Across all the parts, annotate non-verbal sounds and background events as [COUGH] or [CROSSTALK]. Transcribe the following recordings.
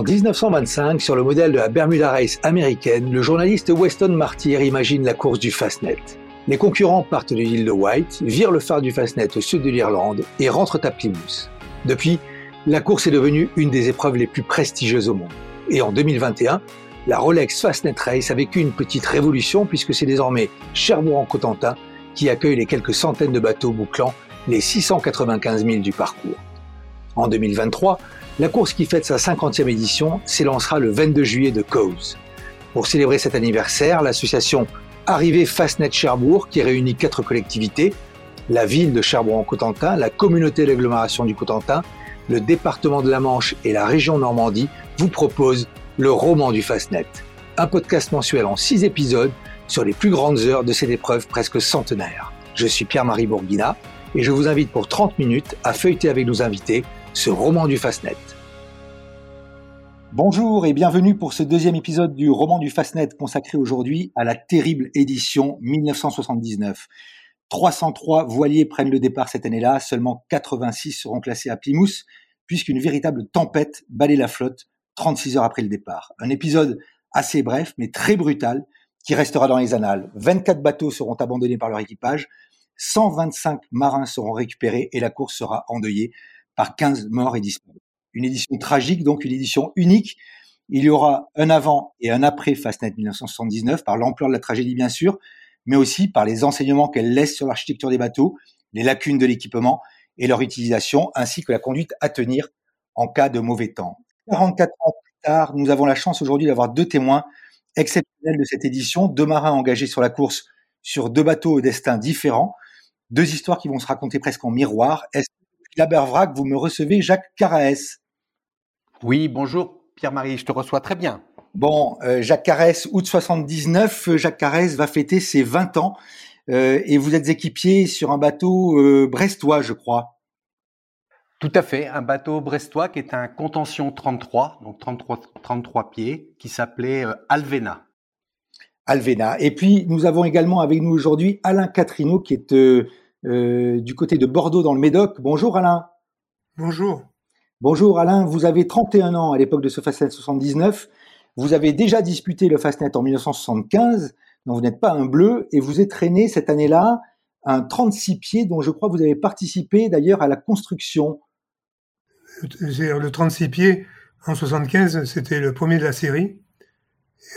En 1925, sur le modèle de la Bermuda Race américaine, le journaliste Weston Martyr imagine la course du Fastnet. Les concurrents partent de l'île de White, virent le phare du Fastnet au sud de l'Irlande et rentrent à Plymouth. Depuis, la course est devenue une des épreuves les plus prestigieuses au monde. Et en 2021, la Rolex Fastnet Race a vécu une petite révolution puisque c'est désormais Cherbourg en Cotentin qui accueille les quelques centaines de bateaux bouclant les 695 000 du parcours. En 2023, la course qui fête sa 50e édition s'élancera le 22 juillet de Cowes. Pour célébrer cet anniversaire, l'association Arrivée Fastnet Cherbourg, qui réunit quatre collectivités, la ville de Cherbourg-en-Cotentin, la communauté d'agglomération du Cotentin, le département de la Manche et la région Normandie, vous propose le roman du Fastnet, un podcast mensuel en six épisodes sur les plus grandes heures de cette épreuve presque centenaire. Je suis Pierre-Marie Bourguina et je vous invite pour 30 minutes à feuilleter avec nos invités ce roman du Fastnet. Bonjour et bienvenue pour ce deuxième épisode du roman du Fastnet consacré aujourd'hui à la terrible édition 1979. 303 voiliers prennent le départ cette année-là, seulement 86 seront classés à Plymouth, puisqu'une véritable tempête balaye la flotte 36 heures après le départ. Un épisode assez bref, mais très brutal, qui restera dans les annales. 24 bateaux seront abandonnés par leur équipage, 125 marins seront récupérés et la course sera endeuillée par 15 morts et disparus. Une édition tragique, donc une édition unique. Il y aura un avant et un après Fastnet 1979 par l'ampleur de la tragédie bien sûr, mais aussi par les enseignements qu'elle laisse sur l'architecture des bateaux, les lacunes de l'équipement et leur utilisation, ainsi que la conduite à tenir en cas de mauvais temps. 44 ans plus tard, nous avons la chance aujourd'hui d'avoir deux témoins exceptionnels de cette édition, deux marins engagés sur la course sur deux bateaux au destin différents, deux histoires qui vont se raconter presque en miroir. Est-ce que, vous me recevez Jacques Caraès Oui, bonjour Pierre-Marie, je te reçois très bien. Bon, euh, Jacques Carès, août 79, euh, Jacques Carès va fêter ses 20 ans euh, et vous êtes équipier sur un bateau brestois, je crois. Tout à fait, un bateau brestois qui est un contention 33, donc 33, 33 pieds, qui s'appelait Alvena. Alvena. Et puis, nous avons également avec nous aujourd'hui Alain Catrino, qui est du côté de Bordeaux dans le Médoc. Bonjour Alain. Bonjour. Bonjour Alain, vous avez 31 ans à l'époque de ce Fastnet 79. Vous avez déjà disputé le Fastnet en 1975, donc vous n'êtes pas un bleu, et vous êtes traîné cette année-là un 36 pieds dont je crois que vous avez participé d'ailleurs à la construction. Le 36 pieds en 75, c'était le premier de la série.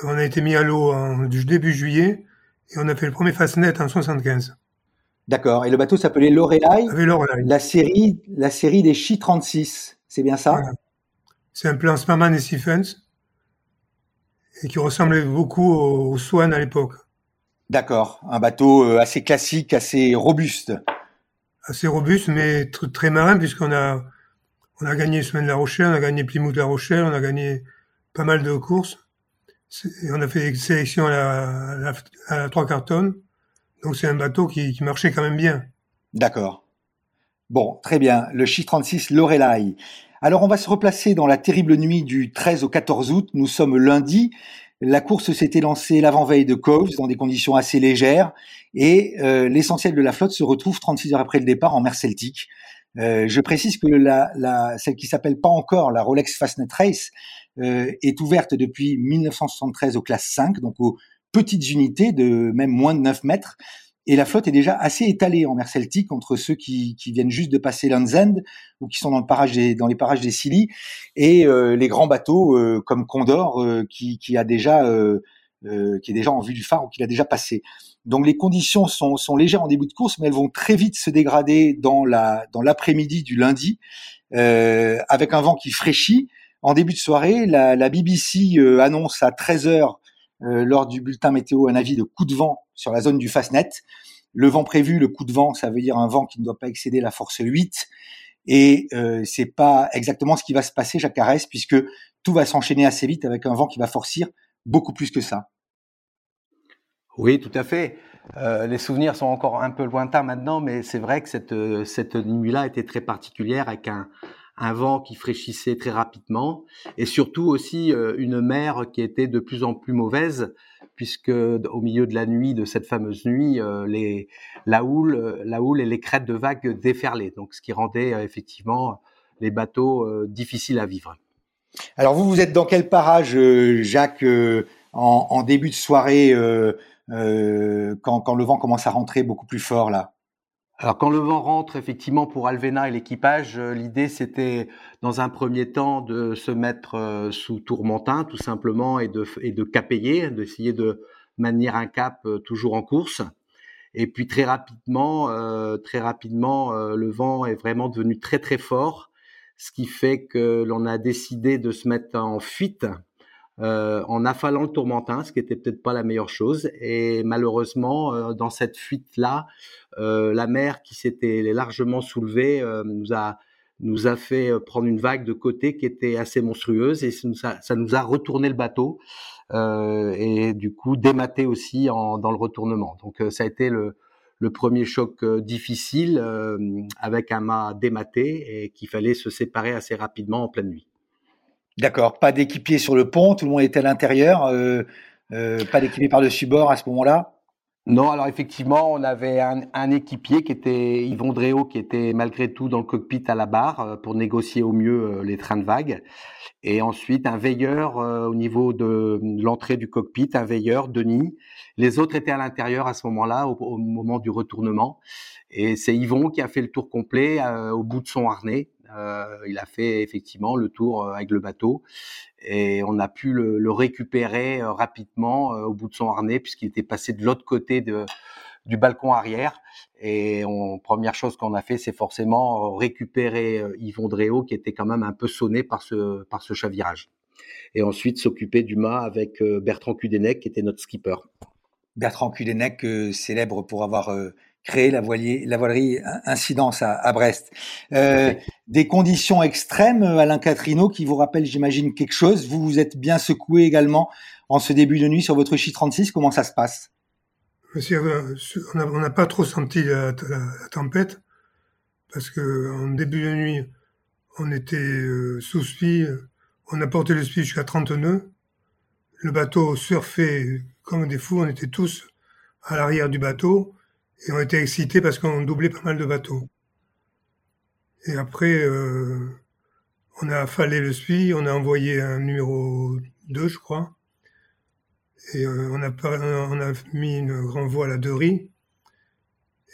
on a été mis à l'eau en début juillet et on a fait le premier Fastnet en 75. D'accord. Et le bateau s'appelait Lorelai. La série, la série des Chi 36. C'est bien ça? C'est un plan Sparman et Stephens et qui ressemblait beaucoup au, Swan à l'époque. D'accord, un bateau euh, assez classique, assez robuste. Assez robuste, mais très marin, puisqu'on a, on a gagné Semaine de la Rochelle, on a gagné Plymouth de la Rochelle, on a gagné pas mal de courses. Et on a fait des sélections à la, à la, 3 cartons. Donc c'est un bateau qui, qui marchait quand même bien. D'accord. Bon, très bien. Le chiffre 36 Lorelai. Alors on va se replacer dans la terrible nuit du 13 au 14 août. Nous sommes lundi. La course s'était lancée l'avant-veille de Coves dans des conditions assez légères et euh, l'essentiel de la flotte se retrouve 36 heures après le départ en mer Celtique. Euh, je précise que la, la, celle qui s'appelle pas encore la Rolex Fastnet Race euh, est ouverte depuis 1973 aux classes 5, donc aux petites unités de même moins de 9 mètres. Et la flotte est déjà assez étalée en mer Celtique entre ceux qui, qui viennent juste de passer Land's ou qui sont dans, le parage des, dans les parages des Scilly et euh, les grands bateaux euh, comme Condor euh, qui, qui, a déjà qui est déjà en vue du phare ou qui l'a déjà passé. Donc les conditions sont, sont, légères en début de course, mais elles vont très vite se dégrader dans la dans l'après-midi du lundi avec un vent qui fraîchit. En début de soirée, la, la BBC annonce à 13 heures euh, lors du bulletin météo un avis de coup de vent sur la zone du Fastnet. Le vent prévu, le coup de vent, ça veut dire un vent qui ne doit pas excéder la force 8. Et euh, c'est pas exactement ce qui va se passer, Jacques Carès, puisque tout va s'enchaîner assez vite avec un vent qui va forcir beaucoup plus que ça. Oui, tout à fait. Euh, les souvenirs sont encore un peu lointains maintenant, mais c'est vrai que cette, cette nuit-là était très particulière avec un, un vent qui fraîchissait très rapidement. Et surtout aussi euh, une mer qui était de plus en plus mauvaise puisque au milieu de la nuit de cette fameuse nuit euh, les la houle euh, la houle et les crêtes de vagues déferlaient. Donc ce qui rendait effectivement les bateaux difficiles à vivre. Alors vous, vous êtes dans quel parage, Jacques, en, début de soirée, quand, quand le vent commence à rentrer beaucoup plus fort là? Alors quand le vent rentre, effectivement, pour Alvena et l'équipage, euh, l'idée c'était dans un premier temps de se mettre euh, sous tourmentin, tout simplement, et de, et de capayer, d'essayer de maintenir un cap euh, toujours en course. Et puis très rapidement, très rapidement, le vent est vraiment devenu très très fort, ce qui fait que l'on a décidé de se mettre en fuite euh, en affalant le tourmentin, ce qui était peut-être pas la meilleure chose. Et malheureusement, euh, dans cette fuite-là, euh, la mer qui s'était largement soulevée nous a nous a fait prendre une vague de côté qui était assez monstrueuse et ça nous a, retourné le bateau et du coup dématé aussi dans le retournement. Donc ça a été le, le premier choc difficile avec un mât dématé et qu'il fallait se séparer assez rapidement en pleine nuit. D'accord, pas d'équipier sur le pont, tout le monde était à l'intérieur, euh, euh, pas d'équipier par-dessus bord à ce moment-là? Non, alors effectivement, on avait un, équipier qui était Yvon Dréau, qui était malgré tout dans le cockpit à la barre euh, pour négocier au mieux les trains de vague. Et ensuite, un veilleur au niveau de l'entrée du cockpit, un veilleur, Denis. Les autres étaient à l'intérieur à ce moment-là, au, moment du retournement. Et c'est Yvon qui a fait le tour complet au bout de son harnais. Euh, il a fait effectivement le tour euh, avec le bateau et on a pu le, récupérer euh, rapidement au bout de son harnais puisqu'il était passé de l'autre côté de, du balcon arrière. Et on, première chose qu'on a fait, c'est forcément récupérer Yvon Dréau, qui était quand même un peu sonné par ce, par ce chavirage. Et ensuite s'occuper du mât avec Bertrand Cudenec, qui était notre skipper. Bertrand Cudenec, célèbre pour avoir créer la, voilier, la voilerie Incidence à, Brest. Euh, des conditions extrêmes, euh, Alain Catrino, qui vous rappellent, j'imagine, quelque chose. Vous vous êtes bien secoué également en ce début de nuit sur votre Chi 36. Comment ça se passe? Euh, On n'a pas trop senti la, tempête parce que en début de nuit, on était sous spi, on a porté le spi jusqu'à 30 nœuds. Le bateau surfait comme des fous, on était tous à l'arrière du bateau et on était excités parce qu'on doublait pas mal de bateaux. Et après, euh, on a affalé le SPI, on a envoyé un numéro 2, je crois. Et euh, on, a, on a mis une grande voile à deux riz.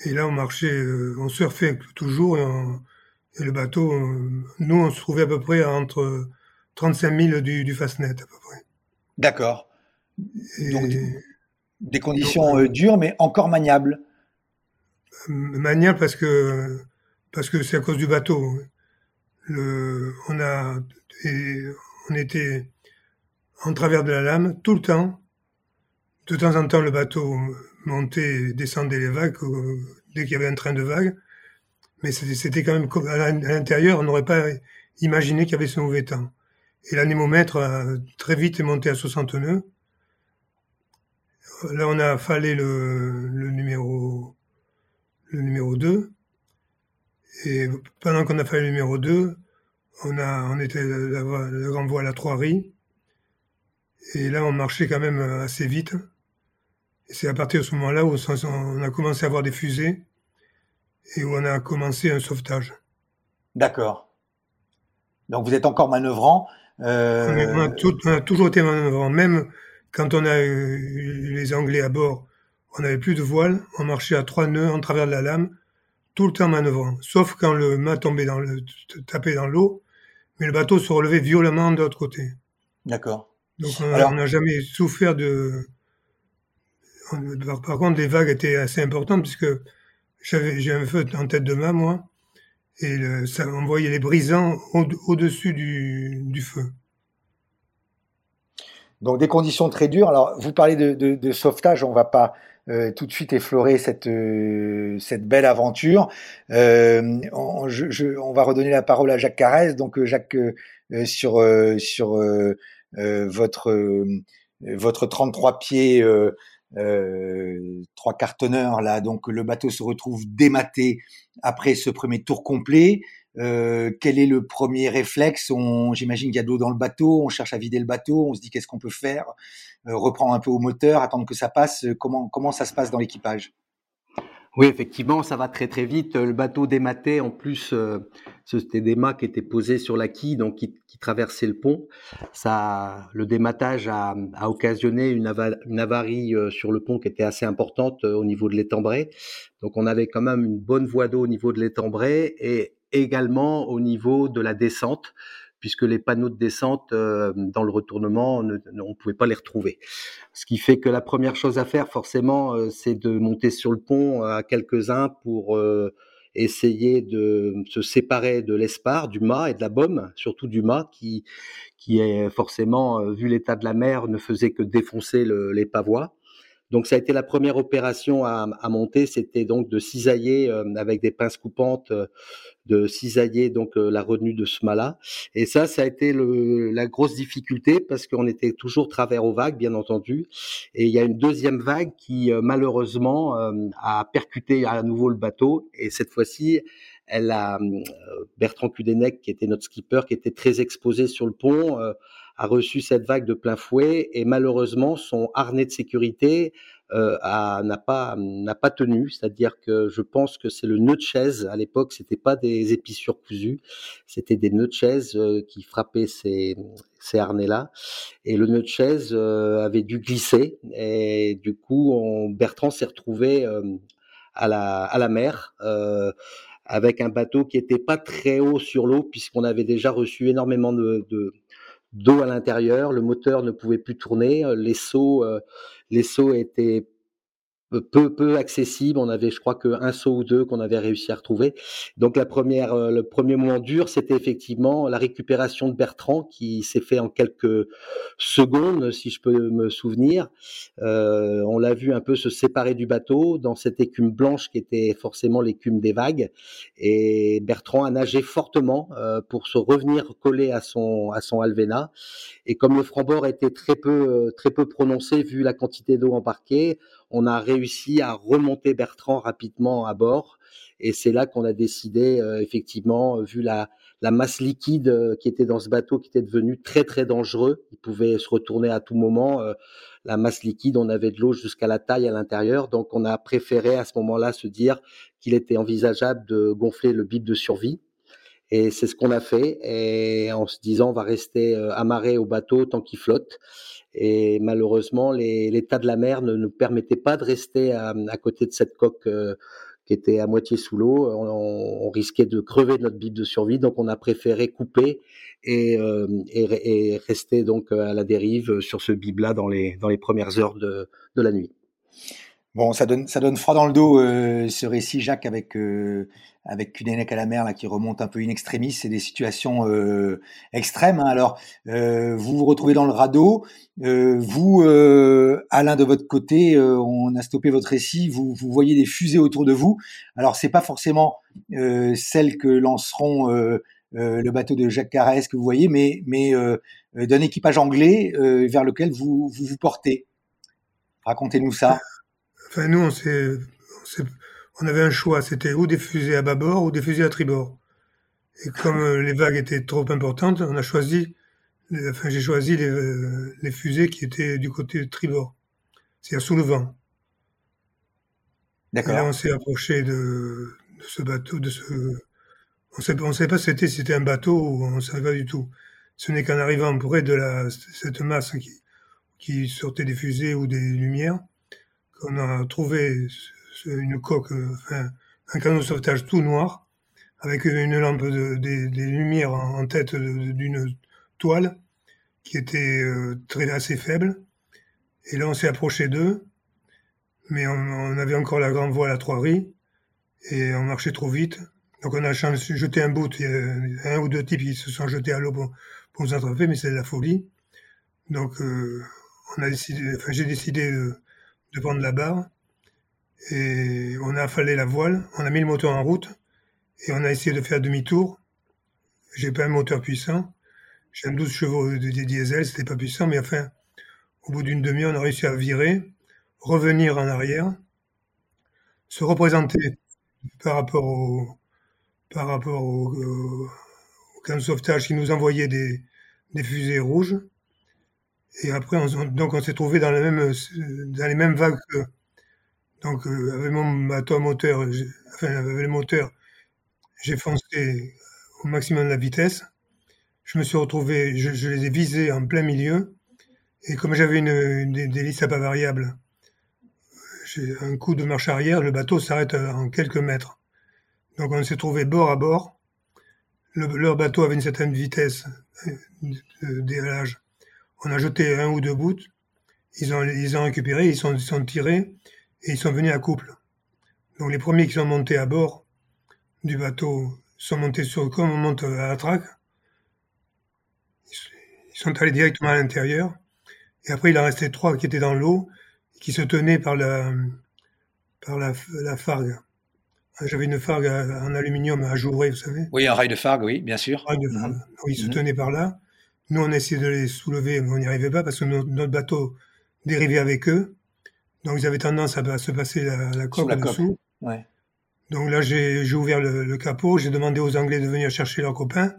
Et là, on marchait, euh, on surfait toujours. Et, le bateau, nous, on se trouvait à peu près entre 35 000 du, du Fastnet, à peu près. D'accord. Donc, des conditions dures, mais encore maniables maniable parce que parce que c'est à cause du bateau. Le, on a on était en travers de la lame tout le temps. De temps en temps, le bateau montait, descendait les vagues euh, dès qu'il y avait un train de vagues. Mais c'était quand même à l'intérieur, on n'aurait pas imaginé qu'il y avait ce mauvais temps. Et l'anémomètre a très vite monté à 60 nœuds. Là, on a fallé le, le numéro le numéro 2. Et pendant qu'on a fait le numéro 2, on, a, on était la, la grande voile à trois riz. Et là, on marchait quand même assez vite. Et c'est à partir de ce moment-là où on a commencé à avoir des fusées et où on a commencé un sauvetage. D'accord. Donc vous êtes encore manœuvrant. Euh... On, a toujours été manœuvrant. Même quand on a eu les Anglais à bord, on n'avait plus de voile, on marchait à trois nœuds en travers de la lame, tout le temps manœuvrant, sauf quand le mât tombait dans le, tapait dans l'eau, mais le bateau se relevait violemment de l'autre côté. D'accord. Donc on n'a jamais souffert de. Par, contre, les vagues étaient assez importantes puisque j'avais j'ai un feu en tête de mât moi, et ça on voyait les brisants au-dessus du, du feu. Donc des conditions très dures. Alors vous parlez de, de, de sauvetage, on va pas euh, tout de suite effleurer cette euh, cette belle aventure. Euh, on, je, je, on, va redonner la parole à Jacques Carès. Donc euh, Jacques sur sur votre votre 33 pieds trois cartonneurs là. Donc le bateau se retrouve dématé après ce premier tour complet. Euh, quel est le premier réflexe? J'imagine qu'il y a de l'eau dans le bateau, on cherche à vider le bateau, on se dit qu'est-ce qu'on peut faire, euh, reprendre un peu au moteur, attendre que ça passe. Comment, comment ça se passe dans l'équipage? Oui, effectivement, ça va très très vite. Le bateau dématé, en plus, euh, C'était des mâts qui étaient posés sur la quille, donc qui, traversaient le pont. Ça, le dématage a, occasionné une, avarie euh, sur le pont qui était assez importante euh, au niveau de l'étambray. Donc on avait quand même une bonne voie d'eau au niveau de l'étambray et également au niveau de la descente puisque les panneaux de descente euh, dans le retournement, on ne pouvait pas les retrouver. Ce qui fait que la première chose à faire, forcément, euh, c'est de monter sur le pont à quelques-uns pour euh, essayer de se séparer de l'espar, du mât et de la baume, surtout du mât, qui, qui est forcément, vu l'état de la mer, ne faisait que défoncer le, les pavois. Donc ça a été la première opération à, à monter, c'était donc de cisailler avec des pinces coupantes de cisailler donc euh, la retenue de ce mât-là. Et ça, ça a été le, la grosse difficulté parce qu'on était toujours travers aux vagues, bien entendu. Et il y a une deuxième vague qui euh, malheureusement euh, a percuté à nouveau le bateau. Et cette fois-ci, elle a Bertrand Cudenec, qui était notre skipper, qui était très exposé sur le pont, a reçu cette vague de plein fouet et malheureusement son harnais de sécurité euh, n'a pas n'a pas tenu, c'est-à-dire que je pense que c'est le nœud de chaise. À l'époque, c'était pas des épissures cousues, c'était des nœuds de chaise euh, qui frappaient ces ces harnais-là. Et le nœud de chaise euh, avait dû glisser. Et du coup Bertrand s'est retrouvé euh, à la à la mer avec un bateau qui était pas très haut sur l'eau puisqu'on avait déjà reçu énormément de, de d'eau à l'intérieur, le moteur ne pouvait plus tourner, les sauts, les sauts étaient peu peu accessible. On avait, je crois, qu'un saut ou deux qu'on avait réussi à retrouver. Donc la première, euh, le premier moment dur, c'était effectivement la récupération de Bertrand qui s'est fait en quelques secondes, si je peux me souvenir. Euh, on l'a vu un peu se séparer du bateau dans cette écume blanche qui était forcément l'écume des vagues. Et Bertrand a nagé fortement euh, pour se revenir coller à son à son Alvena. Et comme le franc-bord était très peu très peu prononcé vu la quantité d'eau embarquée, on a réussi à remonter Bertrand rapidement à bord. Et c'est là qu'on a décidé, euh, effectivement, vu la, masse liquide euh, qui était dans ce bateau, qui était devenu très très dangereux, il pouvait se retourner à tout moment. Euh, la masse liquide, on avait de l'eau jusqu'à la taille à l'intérieur, donc on a préféré à ce moment-là se dire qu'il était envisageable de gonfler le bip de survie. Et c'est ce qu'on a fait, et en se disant on va rester amarré au bateau tant qu'il flotte. Et malheureusement, l'état de la mer ne nous permettait pas de rester à, côté de cette coque euh, qui était à moitié sous l'eau. On, risquait de crever notre bible de survie, donc on a préféré couper et, euh, rester donc à la dérive sur ce bib-là dans les, dans les premières heures de, de la nuit. Bon, ça donne, ça donne froid dans le dos euh, ce récit, Jacques, avec euh, avec à la mer là qui remonte un peu in extremis. C'est des situations euh, extrêmes. Hein. Alors, euh, vous vous retrouvez dans le radeau. Vous, Alain, de votre côté, on a stoppé votre récit. Vous, vous voyez des fusées autour de vous. Alors, c'est pas forcément celles que lanceront le bateau de Jacques Carès que vous voyez, mais mais d'un équipage anglais vers lequel vous vous portez. Racontez-nous ça. Enfin, nous, on, on, avait un choix, c'était ou des fusées à bâbord ou des fusées à tribord. Et comme euh, les vagues étaient trop importantes, on a choisi, enfin, j'ai choisi les, euh, les, fusées qui étaient du côté de tribord, c'est-à-dire sous le vent. D'accord. Et là, on s'est approché de, de, ce bateau, de ce, on ne on savait pas si c'était, c'était un bateau ou on ne savait pas du tout. Ce n'est qu'en arrivant près de la, cette masse qui, qui sortait des fusées ou des lumières, on a trouvé une coque, enfin, un canot de sauvetage tout noir, avec une lampe de, des, lumières en, tête d'une toile qui était euh, très assez faible. Et là, on s'est approché d'eux, mais on, avait encore la grande voile à trois riz et on marchait trop vite. Donc on a jeté un bout, un ou deux types qui se sont jetés à l'eau pour, nous attraper, mais c'est de la folie. Donc euh, on a décidé, enfin j'ai décidé de, de la barre. Et on a affalé la voile, on a mis le moteur en route et on a essayé de faire demi-tour. J'ai pas un moteur puissant. J'ai un 12 chevaux de, diesel, c'était pas puissant, mais enfin, au bout d'une demi-heure, on a réussi à virer, revenir en arrière, se représenter par rapport au, par rapport au, au camp de sauvetage qui nous envoyait des, des fusées rouges. Et après, on, donc on s'est trouvé dans, la même, dans les mêmes vagues que, donc euh, avec mon bateau moteur, enfin avec le moteur, j'ai foncé au maximum de la vitesse. Je me suis retrouvé, je, les ai visés en plein milieu. Et comme j'avais une, des, des à pas variables, un coup de marche arrière, le bateau s'arrête en quelques mètres. Donc on s'est trouvé bord à bord. leur bateau avait une certaine vitesse de déhalage. On a jeté un ou deux bouts. Ils ont, ils ont récupéré, ils sont, ils sont tirés et ils sont venus à couple. Donc les premiers qui sont montés à bord du bateau sont montés sur comme on monte à la traque. Ils sont allés directement à l'intérieur. Et après, il en restait trois qui étaient dans l'eau, qui se tenaient par la, par la, la fargue. J'avais une fargue en aluminium ajourée, vous savez. Oui, un rail de fargue, oui, bien sûr. Rail de fargue. Mhm. ils se mhm. tenaient par là. Nous, on essayait de les soulever, mais on n'y arrivait pas parce que notre, bateau dérivait avec eux. Donc, ils avaient tendance à, se passer la, la coque dessous. Ouais. Donc là, j'ai ouvert le, capot, j'ai demandé aux Anglais de venir chercher leurs copains.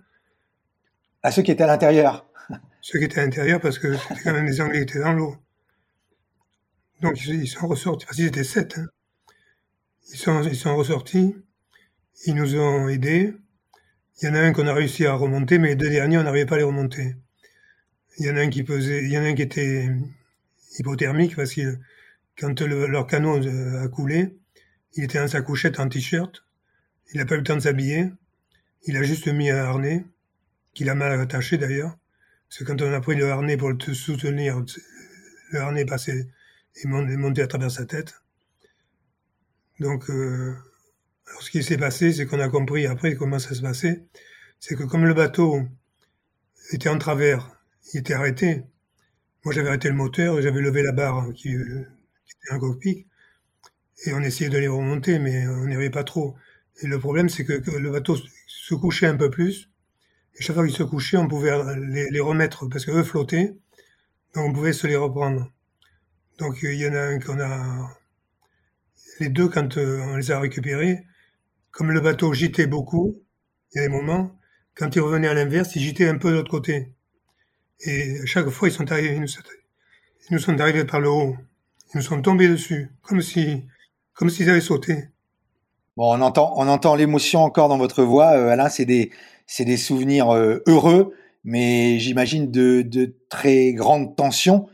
À ceux qui étaient à l'intérieur [LAUGHS] Ceux qui étaient à l'intérieur, parce que c'était quand même des Anglais qui étaient dans l'eau. Donc ils sont ressortis, parce qu'ils étaient sept. Hein. Ils, sont, ils sont ressortis, ils nous ont aidés. Il y en a un qu'on a réussi à remonter, mais les deux derniers, on n'arrivait pas à les remonter. Il y en a un qui pesait, il y en a un qui était hypothermique, parce que quand leur canot a coulé, il était dans sa couchette en t-shirt. Il n'a pas eu le temps de s'habiller. Il a juste mis un harnais, qu'il a mal attaché d'ailleurs. Parce que quand on a pris le harnais pour le soutenir, le harnais passé et monté à travers sa tête. Donc, euh, ce qui s'est passé, c'est qu'on a compris après comment ça se passait. C'est que comme le bateau était en travers, il était arrêté. Moi, j'avais arrêté le moteur et j'avais levé la barre qui, euh, qui était un cockpit et on essayait de les remonter, mais on n'y arrivait pas trop. Et le problème, c'est que, le bateau se couchait un peu plus. Et chaque fois qu'il se couchait, on pouvait les, remettre parce qu'eux flottaient. Donc on pouvait se les reprendre. Donc il y en a un qu'on a. Les deux, quand euh, on les a récupérés, comme le bateau gitait beaucoup, il y a des moments, quand ils revenaient à l'inverse, ils gitaient un peu de l'autre côté. Et chaque fois, ils sont arrivés, ils nous sont arrivés par le haut. Ils nous sont tombés dessus, comme si comme s'ils avaient sauté. Bon, on entend, on entend l'émotion encore dans votre voix, euh, Alain. C'est des, des souvenirs euh, heureux, mais j'imagine de, de, très grandes tensions,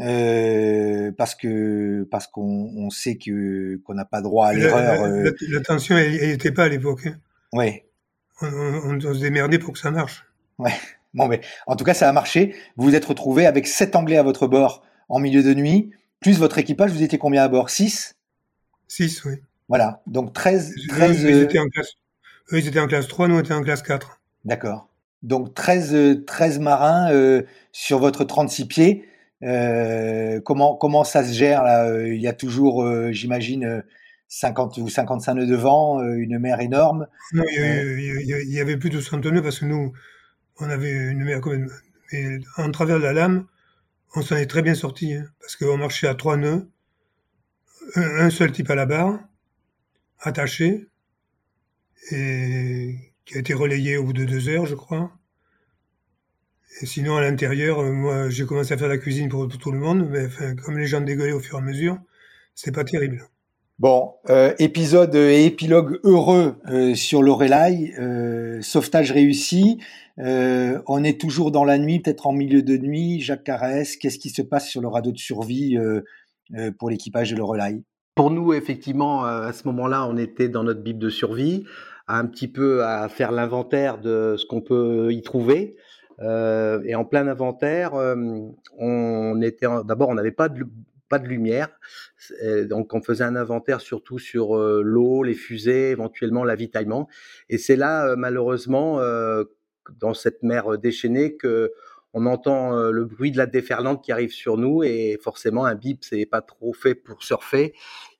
euh, parce que parce qu'on on sait que qu'on n'a pas droit à l'erreur. La, la, tension, elle n'était pas à l'époque. Hein. Oui. On, on, on, se démerdait pour que ça marche. Ouais. Bon, mais en tout cas, ça a marché. Vous vous êtes retrouvé avec sept Anglais à votre bord en milieu de nuit, plus votre équipage. Vous étiez combien à bord? Six? 6, oui. Voilà, donc 13... 13 eux, ils étaient en classe, eux, ils étaient en classe 3, nous, on était en classe 4. D'accord. Donc 13, 13 marins euh, sur votre 36 pieds. Euh, comment, comment ça se gère là Il y a toujours, euh, j'imagine, 50 ou 55 nœuds de vent, une mer énorme. Non, il y, avait plus de 60 nœuds parce que nous, on avait une mer quand même. Mais en travers de la lame, on s'en est très bien sorti hein, parce qu'on marchait à 3 nœuds un seul type à la barre, attaché, et qui a été relayé au bout de deux heures, je crois. Et sinon, à l'intérieur, euh, moi, j'ai commencé à faire la cuisine pour, tout le monde, mais comme les gens dégueulaient au fur et à mesure, c'était pas terrible. Bon, euh, épisode et épilogue heureux euh, sur Lorelai, sauvetage réussi. on est toujours dans la nuit, peut-être en milieu de nuit. Jacques Carès, qu'est-ce qui se passe sur le radeau de survie euh, pour l'équipage de Lorelai? Pour nous, effectivement, euh, à ce moment-là, on était dans notre bible de survie, un petit peu à faire l'inventaire de ce qu'on peut y trouver. Euh, et en plein inventaire, on était d'abord, on n'avait pas de pas de lumière, donc on faisait un inventaire surtout sur l'eau, les fusées, éventuellement l'avitaillement. Et c'est là, malheureusement, dans cette mer déchaînée, que on entend euh, le bruit de la déferlante qui arrive sur nous et forcément un bip c'est pas trop fait pour surfer.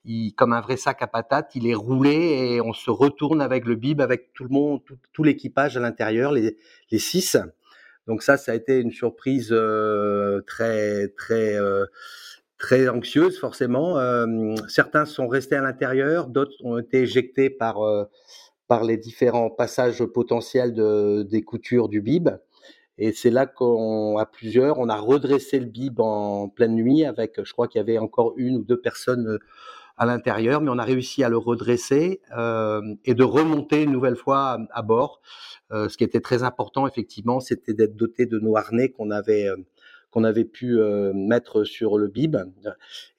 Il, comme un vrai sac à patates, il est roulé et on se retourne avec le bib, avec tout le monde, tout, l'équipage à l'intérieur, les, les, six. Donc ça, ça a été une surprise euh, très très euh, très anxieuse forcément. certains sont restés à l'intérieur, d'autres ont été éjectés par par les différents passages potentiels de, des coutures du bib. Et c'est là qu'on, à plusieurs, on a redressé le bib en pleine nuit avec, je crois qu'il y avait encore une ou deux personnes à l'intérieur, mais on a réussi à le redresser et de remonter une nouvelle fois à, bord. ce qui était très important, effectivement, c'était d'être doté de nos harnais qu'on avait qu'on avait pu mettre sur le bib.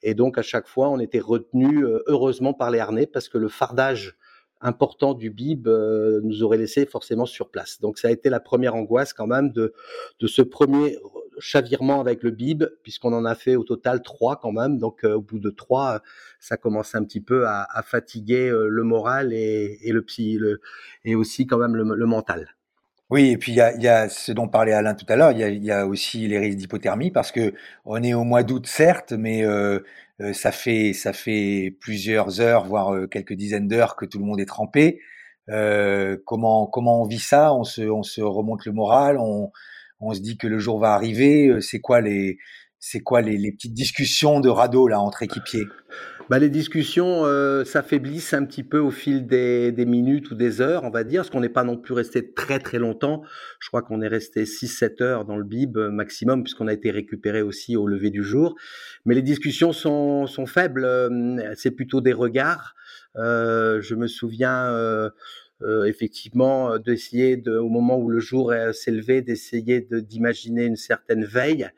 Et donc à chaque fois, on était retenu heureusement par les harnais parce que le fardage important du bib nous aurait laissé forcément sur place. Donc ça a été la première angoisse quand même de, de ce premier chavirement avec le bib, puisqu'on en a fait au total trois quand même. Donc au bout de trois, ça commence un petit peu à, fatiguer le moral et, le psy, et aussi quand même le mental. Oui, et puis il y a, ce dont parlait Alain tout à l'heure, il y a, aussi les risques d'hypothermie parce que on est au mois d'août certes, mais euh, euh, ça fait ça fait plusieurs heures, voire euh, quelques dizaines d'heures que tout le monde est trempé. Euh, comment comment on vit ça? On se on se remonte le moral, on se dit que le jour va arriver. C'est quoi les c'est quoi les, les, petites discussions de radeau là entre équipiers? Bah, les discussions euh, s'affaiblissent un petit peu au fil des, des, minutes ou des heures, on va dire, parce qu'on n'est pas non plus resté très très longtemps. Je crois qu'on est resté 6-7 heures dans le bib euh, maximum, puisqu'on a été récupéré aussi au lever du jour. Mais les discussions sont, sont faibles, euh, c'est plutôt des regards. Euh, je me souviens euh, euh, effectivement euh, d'essayer de, au moment où le jour s'est levé, d'essayer d'imaginer une certaine veille.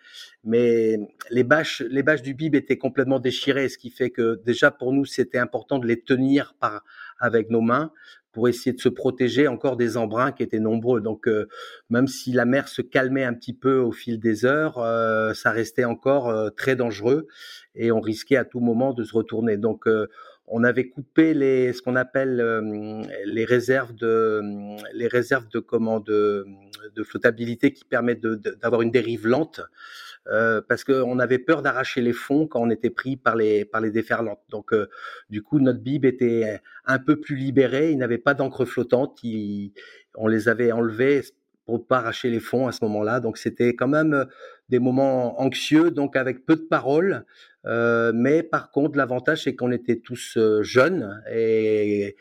Mais les bâches, les bâches du bib étaient complètement déchirées, ce qui fait que déjà pour nous c'était important de les tenir par avec nos mains pour essayer de se protéger encore des embruns qui étaient nombreux. Donc euh, même si la mer se calmait un petit peu au fil des heures, euh, ça restait encore très dangereux et on risquait à tout moment de se retourner. Donc on avait coupé les, ce qu'on appelle les réserves de, les réserves de comment de, flottabilité qui permettent d'avoir une dérive lente. Euh, parce qu'on avait peur d'arracher les fonds quand on était pris par les par les déferlantes. Donc euh, du coup notre bib était un peu plus libéré, il n'avait pas d'encre flottante, on les avait enlevés pour pas arracher les fonds à ce moment-là. Donc c'était quand même des moments anxieux, donc avec peu de paroles. Euh, mais par contre, l'avantage, c'est qu'on était tous euh, jeunes et,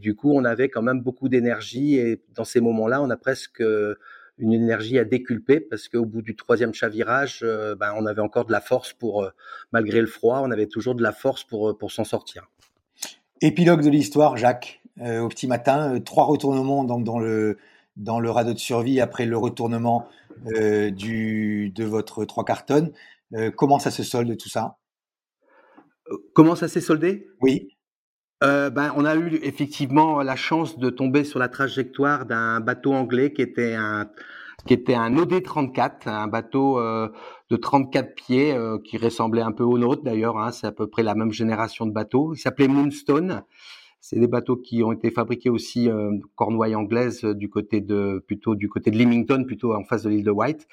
du coup, on avait quand même beaucoup d'énergie. Et dans ces moments-là, on a presque une énergie à déculper parce qu'au bout du troisième chavirage, euh, ben, on avait encore de la force pour, malgré le froid, on avait toujours de la force pour, pour s'en sortir. Épilogue de l'histoire, Jacques, au petit matin, trois retournements donc dans le, dans le radeau de survie après le retournement du, de votre trois cartonnes. Euh, comment ça se solde tout ça? Euh, Comment ça s'est soldé? Oui. Euh, ben, on a eu effectivement la chance de tomber sur la trajectoire d'un bateau anglais qui était un qui était un OD-34, un bateau de 34 pieds qui ressemblait un peu au nôtre d'ailleurs. Hein, c'est à peu près la même génération de bateaux. Il s'appelait Moonstone. C'est des bateaux qui ont été fabriqués aussi euh, Cornouailles anglaise du côté de plutôt du côté de Leamington, plutôt en face de l'île de White.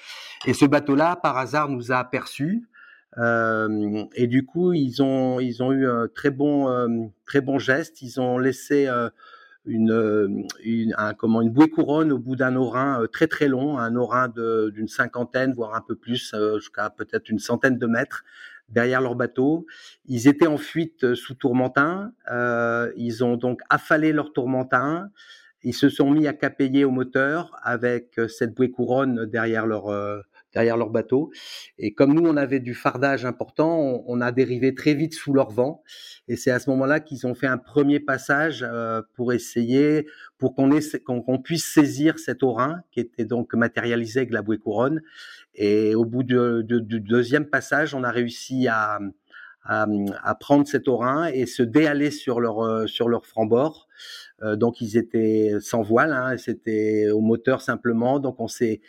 Et ce bateau-là, par hasard, nous a aperçus. Euh, et du coup, ils ont ils ont eu un très bon euh, très bon geste. Ils ont laissé euh, une, une un, comment une bouée couronne au bout d'un orin euh, très très long, un orin d'une cinquantaine voire un peu plus jusqu'à peut-être une centaine de mètres derrière leur bateau. Ils étaient en fuite euh, sous tourmentin. Euh, ils ont donc affalé leur tourmentin. Ils se sont mis à capayer au moteur avec euh, cette bouée couronne derrière leur derrière leur bateau. Et comme nous, on avait du fardage important, on, a dérivé très vite sous leur vent. Et c'est à ce moment-là qu'ils ont fait un premier passage pour essayer, pour qu'on qu'on puisse saisir cet orin qui était donc matérialisé avec la bouée couronne. Et au bout du deuxième passage, on a réussi à, prendre cet orin et se déhaler sur leur euh, sur leur franc-bord. Euh, donc ils étaient sans voile, hein, c'était au moteur simplement. Donc on s'est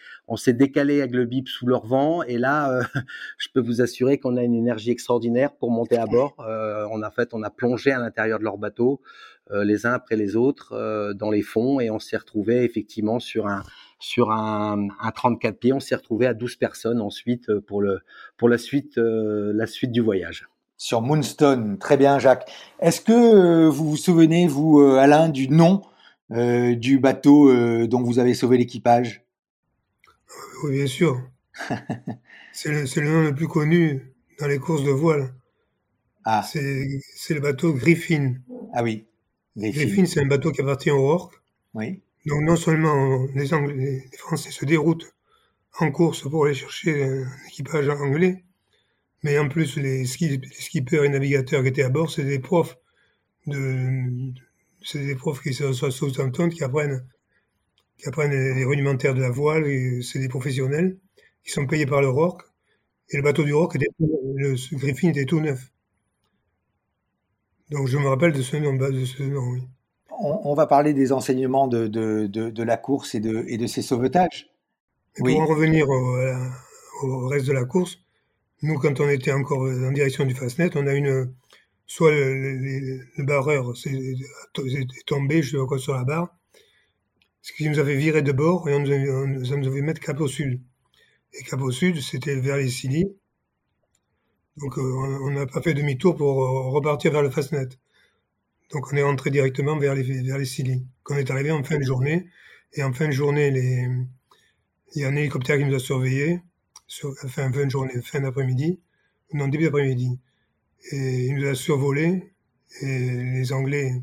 décalé avec le bip sous leur vent et là, euh, [LAUGHS] je peux vous assurer qu'on a une énergie extraordinaire pour monter à bord. a fait on a plongé à l'intérieur de leur bateau les uns après les autres dans les fonds et on s'est retrouvé effectivement sur un sur un, un 34 pieds. On s'est retrouvé à 12 personnes ensuite euh, pour, le, pour la, suite, euh, la suite du voyage. Sur Moonstone, très bien Jacques. Est-ce que euh, vous vous souvenez, vous, Alain, du nom du bateau dont vous avez sauvé l'équipage? Oui, bien sûr. [LAUGHS] c'est le, nom le plus connu dans les courses de voile. Ah. C'est le bateau Griffin. Ah oui. Griffin, Griffin c'est un bateau qui appartient au Rourke. Oui. Donc non seulement les, Anglais, les Français se déroutent en course pour aller chercher un équipage anglais, Mais en plus, les, skippers et navigateurs qui étaient à bord, c'est des profs de, c'est des profs qui sont à Southampton qui apprennent, qui apprennent les rudimentaires de la voile et c'est des professionnels qui sont payés par le ROC. Et le bateau du ROC était, le Griffin était tout neuf. Donc je me rappelle de ce nom, de ce nom oui. On, va parler des enseignements de, de, de, la course et de, et de ses sauvetages. Pour en revenir au, au, reste de la course, nous, quand on était encore en direction du Fastnet, on a une, soit le, barreur s'est tombé, je sais pas sur la barre, ce qui nous avait viré de bord et on nous avait, on nous avait mettre cap au sud. Et cap au sud, c'était vers les Scilly. Donc euh, on n'a pas fait demi-tour pour euh, repartir vers le Fastnet. Donc on est rentré directement vers les, vers les Scilly. On est arrivé en fin de journée, et en fin de journée, il y a un hélicoptère qui nous a surveillés, sur, fin, de journée, fin d'après-midi, non, début d'après-midi. Et il nous a survolé, et les Anglais,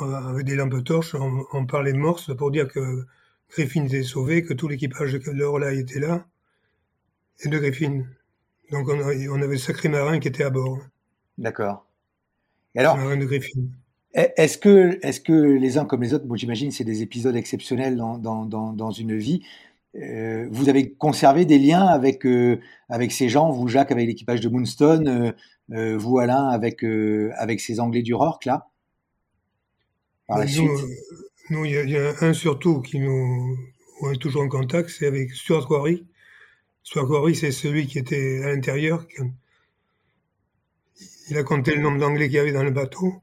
avec des lampes torches, on, parlait morse pour dire que Griffin était sauvé, que tout l'équipage de l'Orla était là, et de Griffin. Donc on, on avait le sacré marin qui était à bord. D'accord. Alors, Est-ce que, est-ce que les uns comme les autres, bon, j'imagine c'est des épisodes exceptionnels dans, dans, dans, dans une vie, euh, vous avez conservé des liens avec, euh, avec ces gens, vous Jacques avec l'équipage de Moonstone, euh, vous Alain avec, avec ces Anglais du Rorke là? Par la nous, suite? Nous, il y, a un surtout qui nous on est toujours en contact, c'est avec Stuart Quarry. Stuart Quarry, c'est celui qui était à l'intérieur. Il a compté le nombre d'Anglais qu'il y avait dans le bateau.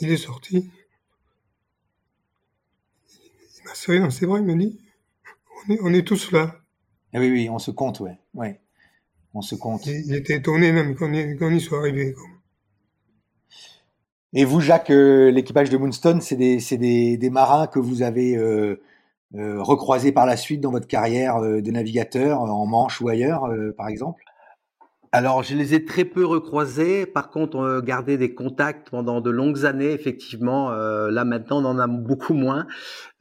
Il est sorti. Il m'a dans ses bras, il m'a dit on est, tous là. Ah oui, oui, on se compte, ouais. ouais. On se compte. Il, était étonné même qu'on y, soit arrivé. Et vous, Jacques, euh, l'équipage de Moonstone, c'est des, marins que vous avez euh, euh, recroisés par la suite dans votre carrière de navigateur, en Manche ou ailleurs, par exemple? Alors, je les ai très peu recroisés. Par contre, on gardé des contacts pendant de longues années, effectivement. Euh, là, maintenant, on en a beaucoup moins.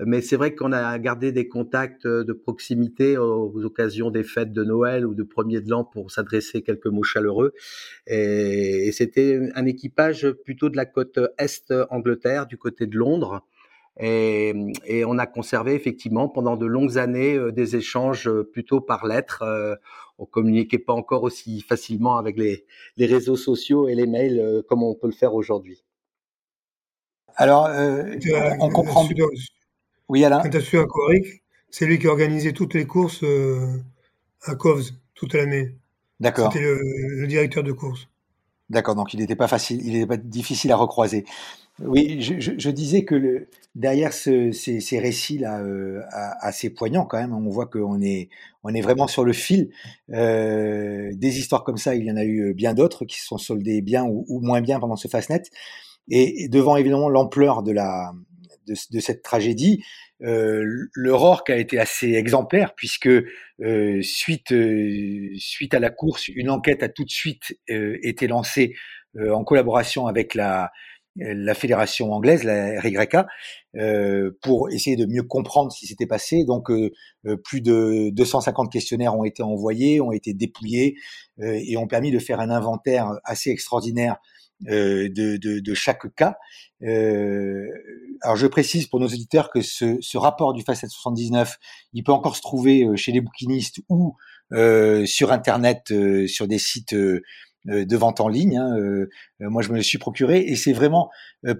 Mais c'est vrai qu'on a gardé des contacts de proximité aux, occasions des fêtes de Noël ou de premier de l'an pour s'adresser quelques mots chaleureux. Et, et c'était un équipage plutôt de la côte est Angleterre, du côté de Londres. Et, et, on a conservé effectivement pendant de longues années euh, des échanges euh, plutôt par lettres. Euh, on communiquait pas encore aussi facilement avec les, les réseaux sociaux et les mails comme on peut le faire aujourd'hui. Alors, on comprend. oui, Alain. Quand tu as su à Coric, c'est lui qui organisait toutes les courses à Covs toute l'année. D'accord. C'était le, le, directeur de course. D'accord, donc il n'était pas facile, il n'était pas difficile à recroiser. Oui, je, disais que le, derrière ces, récits-là euh, assez poignants quand même, on voit qu'on est, on est vraiment sur le fil. Euh, des histoires comme ça, il y en a eu bien d'autres qui se sont soldées bien ou, moins bien pendant ce Fastnet. Et, devant évidemment l'ampleur de, la, de, cette tragédie, euh, le Rorque a été assez exemplaire puisque euh, suite, suite à la course, une enquête a tout de suite été lancée en collaboration avec la la fédération anglaise, la RYK, euh, pour essayer de mieux comprendre ce qui s'était passé. Donc, euh, euh, plus de 250 questionnaires ont été envoyés, ont été dépouillés et ont permis de faire un inventaire assez extraordinaire de, de, de, chaque cas. alors, je précise pour nos auditeurs que ce, ce rapport du FACET 79, il peut encore se trouver chez les bouquinistes ou sur Internet, sur des sites euh, de vente en ligne. Hein, euh, euh, moi, je me le suis procuré et c'est vraiment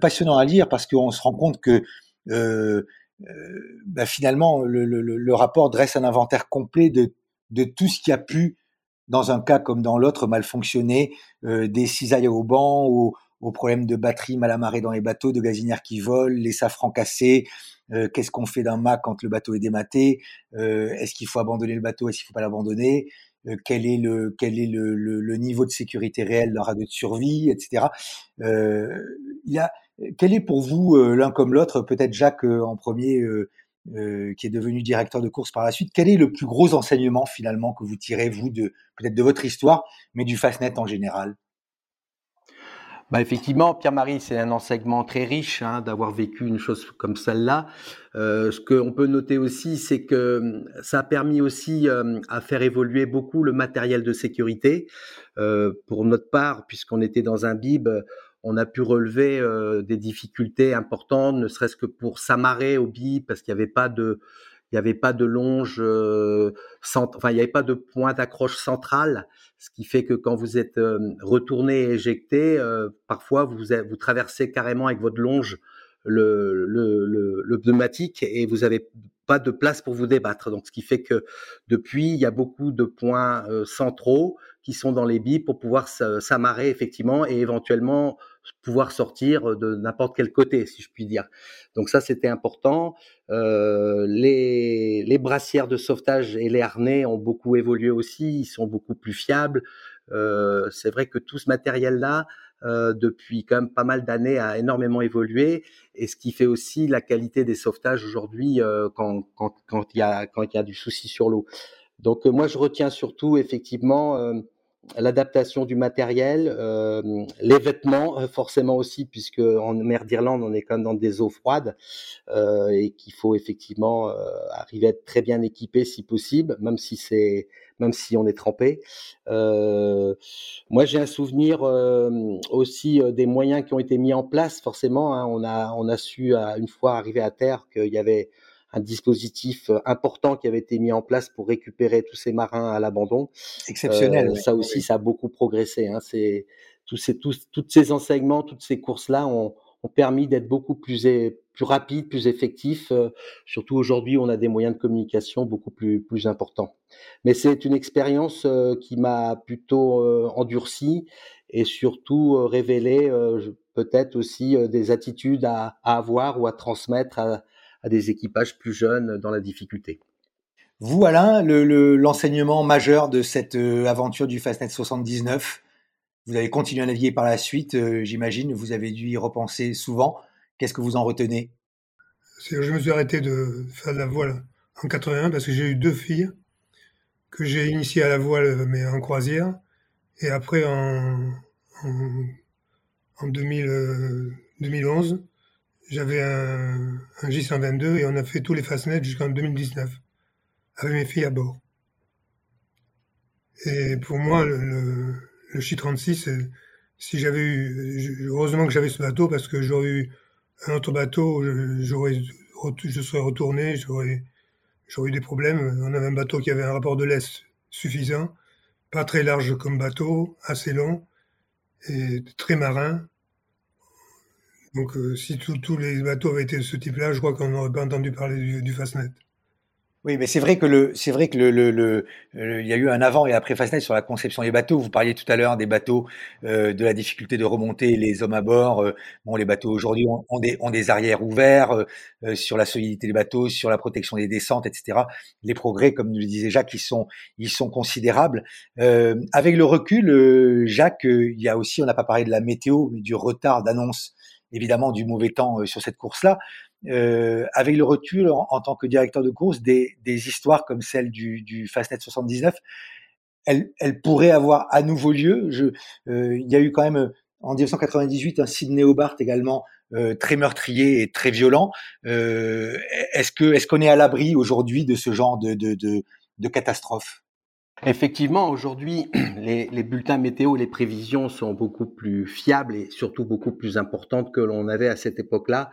passionnant à lire parce qu'on se rend compte que bah, finalement le, rapport dresse un inventaire complet de, de tout ce qui a pu dans un cas comme dans l'autre mal fonctionner, des cisailles au banc, aux, aux, problèmes de batterie mal amarrés dans les bateaux, de gazinières qui volent, les safrans cassés, qu'est-ce qu'on fait d'un mât quand le bateau est dématé, est-ce qu'il faut abandonner le bateau, est-ce qu'il faut pas l'abandonner, euh, quel est le quel est le, le, niveau de sécurité réel d'un radio de survie, etc. Euh, il y a quel est pour vous euh, l'un comme l'autre, peut-être Jacques en premier, qui est devenu directeur de course par la suite, quel est le plus gros enseignement finalement que vous tirez vous de peut-être de votre histoire, mais du Fastnet en général? Bah effectivement, Pierre-Marie, c'est un enseignement très riche hein, d'avoir vécu une chose comme celle-là. Euh, ce qu'on peut noter aussi, c'est que hum, ça a permis aussi euh, à faire évoluer beaucoup le matériel de sécurité. Euh, pour notre part, puisqu'on était dans un bib, on a pu relever euh, des difficultés importantes, ne serait-ce que pour s'amarrer au bib, parce qu'il n'y avait pas de il n'y avait pas de longe, euh, enfin il n'y avait pas de point d'accroche centrale, ce qui fait que quand vous êtes euh, retourné et éjecté, parfois vous, vous traversez carrément avec votre longe le, le, le, pneumatique et vous n'avez pas de place pour vous débattre. Donc, ce qui fait que depuis, il y a beaucoup de points centraux qui sont dans les billes pour pouvoir s'amarrer effectivement et éventuellement pouvoir sortir de n'importe quel côté, si je puis dire. Donc ça, c'était important. Euh, les, les, brassières de sauvetage et les harnais ont beaucoup évolué aussi, ils sont beaucoup plus fiables. Euh, c'est vrai que tout ce matériel-là, euh, depuis quand même pas mal d'années, a énormément évolué, et ce qui fait aussi la qualité des sauvetages aujourd'hui quand, quand, quand, il y a, quand il y a du souci sur l'eau. Donc moi, je retiens surtout effectivement l'adaptation du matériel, euh, les vêtements euh, forcément aussi, puisque en mer d'Irlande on est quand même dans des eaux froides euh, et qu'il faut effectivement euh, arriver à être très bien équipé si possible, même si c'est même si on est trempé. Euh, moi j'ai un souvenir aussi des moyens qui ont été mis en place. Forcément, hein, on a on a su une fois arrivé à terre qu'il y avait un dispositif euh, important qui avait été mis en place pour récupérer tous ces marins à l'abandon. Exceptionnel. Euh, ça aussi, ça a beaucoup progressé. Hein. C'est tous ces tous, toutes ces enseignements, toutes ces courses-là ont, ont permis d'être beaucoup plus plus rapide, plus effectif. Euh, surtout aujourd'hui, on a des moyens de communication beaucoup plus plus importants. Mais c'est une expérience euh, qui m'a plutôt euh, endurci et surtout révélé peut-être aussi des attitudes à, à, avoir ou à transmettre à, à des équipages plus jeunes dans la difficulté. Vous, Alain, l'enseignement le, majeur de cette euh, aventure du Fastnet 79, vous avez continué à naviguer par la suite, euh, j'imagine, vous avez dû y repenser souvent. Qu'est-ce que vous en retenez? Je me suis arrêté de faire de la voile en 81 parce que j'ai eu deux filles que j'ai initiées à la voile, mais en croisière. Et après, en, en, en 2000, 2011, j'avais un, un J122 et on a fait tous les Fastnet jusqu'en 2019 avec mes filles à bord. Et pour moi, le, le, le J36, si j'avais eu, heureusement que j'avais ce bateau parce que j'aurais eu un autre bateau, j'aurais, je serais retourné, j'aurais, j'aurais eu des problèmes. On avait un bateau qui avait un rapport de l'Est suffisant, pas très large comme bateau, assez long et très marin. Donc, euh, si tous les bateaux avaient été de ce type-là, je crois qu'on n'aurait pas entendu parler du, du Fastnet. Oui, mais c'est vrai que le, c'est vrai que le, le, le, il y a eu un avant et après Fastnet sur la conception des bateaux. Vous parliez tout à l'heure des bateaux, euh, de la difficulté de remonter les hommes à bord. Euh, bon, les bateaux aujourd'hui ont, ont, des, ont des arrières ouverts euh, euh, sur la solidité des bateaux, sur la protection des descentes, etc. Les progrès, comme le disait Jacques, ils sont, ils sont considérables. Euh, avec le recul, Jacques, il y a aussi, on n'a pas parlé de la météo, mais du retard d'annonce évidemment du mauvais temps euh, sur cette course-là. Euh, avec le recul en, tant que directeur de course, des, des histoires comme celle du, du Fastnet 79, elles, elles, pourraient avoir à nouveau lieu. Je, euh, il y a eu quand même en 1998 un Sydney Hobart également euh, très meurtrier et très violent. Euh, est-ce que est-ce qu'on est à l'abri aujourd'hui de ce genre de, de, de, de catastrophe? Effectivement, aujourd'hui, [CLEARS THROAT] les, les, bulletins météo, les prévisions sont beaucoup plus fiables et surtout beaucoup plus importantes que l'on avait à cette époque-là.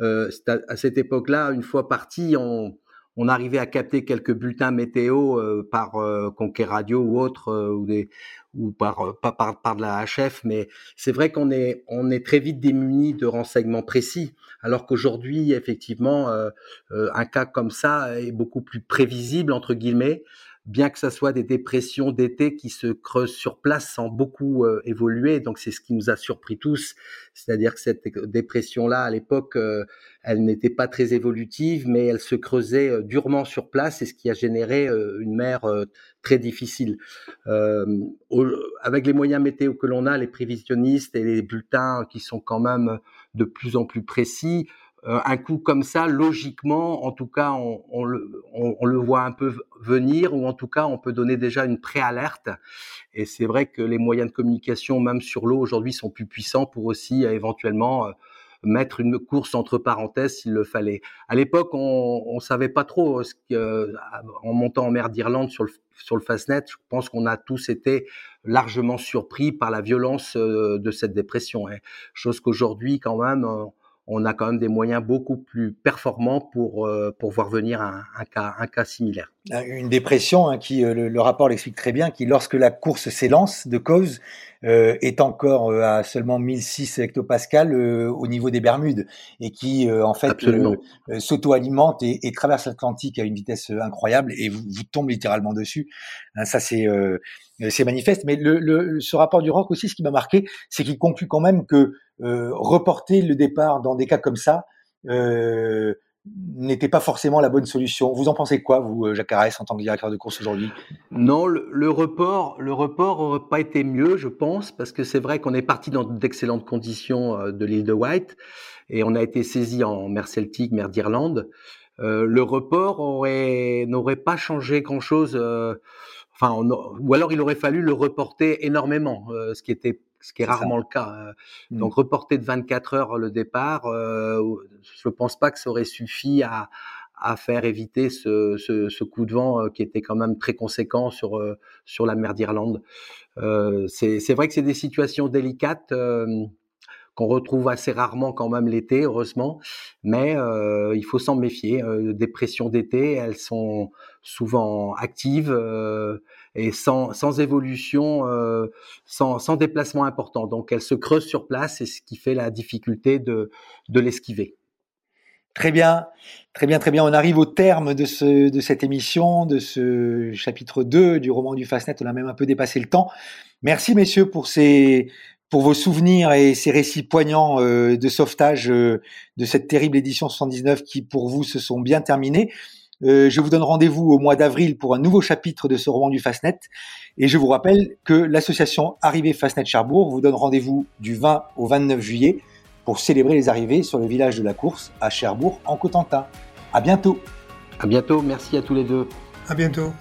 Euh, à, à, cette époque-là, une fois parti, on, on, arrivait à capter quelques bulletins météo euh, par euh, Conquer Radio ou autre, euh, ou, des, ou par, euh, pas par, par de la HF, mais c'est vrai qu'on est, on est très vite démuni de renseignements précis, alors qu'aujourd'hui, effectivement, euh, un cas comme ça est beaucoup plus prévisible, entre guillemets bien que ça soit des dépressions d'été qui se creusent sur place sans beaucoup euh, évoluer. Donc c'est ce qui nous a surpris tous, c'est-à-dire que cette dépression-là à l'époque, euh, elle n'était pas très évolutive, mais elle se creusait euh, durement sur place, et ce qui a généré une mer très difficile. Avec les moyens météo que l'on a, les prévisionnistes et les bulletins qui sont quand même de plus en plus précis, un coup comme ça, logiquement, en tout cas, on, le, voit un peu venir, ou en tout cas, on peut donner déjà une préalerte. Et c'est vrai que les moyens de communication, même sur l'eau, aujourd'hui, sont plus puissants pour aussi éventuellement mettre une course entre parenthèses s'il le fallait. À l'époque, on ne savait pas trop en montant en mer d'Irlande sur le, sur le Fastnet, je pense qu'on a tous été largement surpris par la violence euh, de cette dépression. Hein. Chose qu'aujourd'hui, quand même, on a quand même des moyens beaucoup plus performants pour euh, pour voir venir un, un, cas un cas similaire. Une dépression hein, qui euh, le, rapport l'explique très bien, qui lorsque la course s'élance de cause euh, est encore euh, à seulement 1006 hectopascales au niveau des Bermudes et qui en fait s'auto-alimente et, et, traverse l'Atlantique à une vitesse incroyable et vous, vous tombe littéralement dessus. Hein, ça c'est c'est manifeste. Mais le, le, ce rapport du Rock aussi, ce qui m'a marqué, c'est qu'il conclut quand même que reporter le départ dans des cas comme ça, euh, n'était pas forcément la bonne solution. Vous en pensez quoi, vous, Jacques Arès, en tant que directeur de course aujourd'hui? Non, le, report, le report aurait pas été mieux, je pense, parce que c'est vrai qu'on est parti dans d'excellentes conditions euh, de l'île de White et on a été saisi en mer Celtique, mer d'Irlande. Euh, le report aurait n'aurait pas changé grand-chose. Euh, enfin, ou alors il aurait fallu le reporter énormément, ce qui était ce qui est, rarement le cas. Hein. Mmh. Donc reporter de 24 heures le départ, euh, je ne pense pas que ça aurait suffi à, à faire éviter ce, ce, ce, coup de vent euh, qui était quand même très conséquent sur, euh, sur la mer d'Irlande. Euh, c'est vrai que c'est des situations délicates qu'on retrouve assez rarement quand même l'été, heureusement, mais euh, il faut s'en méfier. Euh, des pressions d'été, elles sont souvent actives et sans, sans évolution, euh, sans, sans, déplacement important. Donc elle se creuse sur place et ce qui fait la difficulté de, de l'esquiver. Très bien, très bien, très bien. On arrive au terme de, ce, de cette émission, de ce chapitre 2 du roman du Fastnet. On a même un peu dépassé le temps. Merci messieurs pour ces, pour vos souvenirs et ces récits poignants euh, de sauvetage euh, de cette terrible édition 79 qui pour vous se sont bien terminés. Euh, je vous donne rendez-vous au mois d'avril pour un nouveau chapitre de ce roman du Fastnet. Et je vous rappelle que l'association Arrivée Fastnet Cherbourg vous donne rendez-vous du 20 au 29 juillet pour célébrer les arrivées sur le village de la course à Cherbourg en Cotentin. À bientôt. À bientôt. Merci à tous les deux. À bientôt.